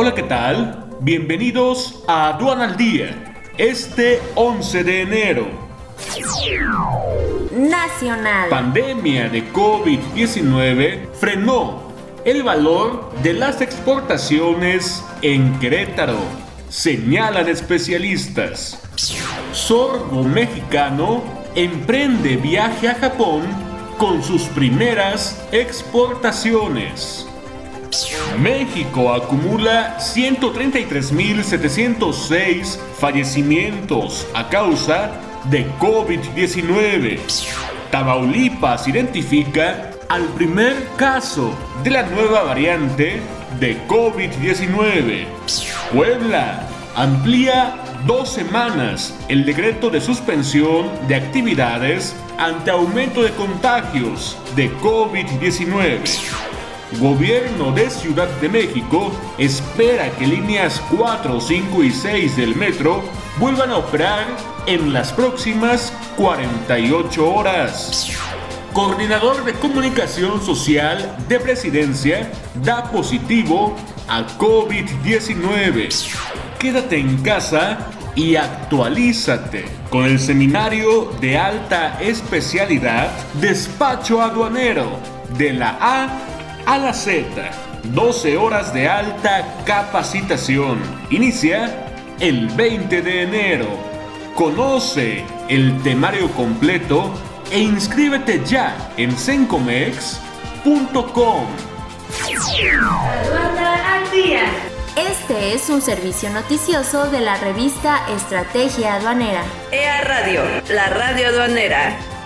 Hola, ¿qué tal? Bienvenidos a Aduana al Día, este 11 de enero. Nacional. Pandemia de COVID-19 frenó el valor de las exportaciones en Querétaro, señalan especialistas. Sorgo mexicano emprende viaje a Japón con sus primeras exportaciones. México acumula 133.706 fallecimientos a causa de COVID-19. Tamaulipas identifica al primer caso de la nueva variante de COVID-19. Puebla amplía dos semanas el decreto de suspensión de actividades ante aumento de contagios de COVID-19. Gobierno de Ciudad de México espera que líneas 4, 5 y 6 del metro vuelvan a operar en las próximas 48 horas. Coordinador de Comunicación Social de Presidencia da positivo a COVID-19. Quédate en casa y actualízate con el seminario de alta especialidad Despacho Aduanero de la A a la Z. 12 horas de alta capacitación. Inicia el 20 de enero. Conoce el temario completo e inscríbete ya en sencomex.com. Este es un servicio noticioso de la revista Estrategia Aduanera. EA Radio, la radio aduanera.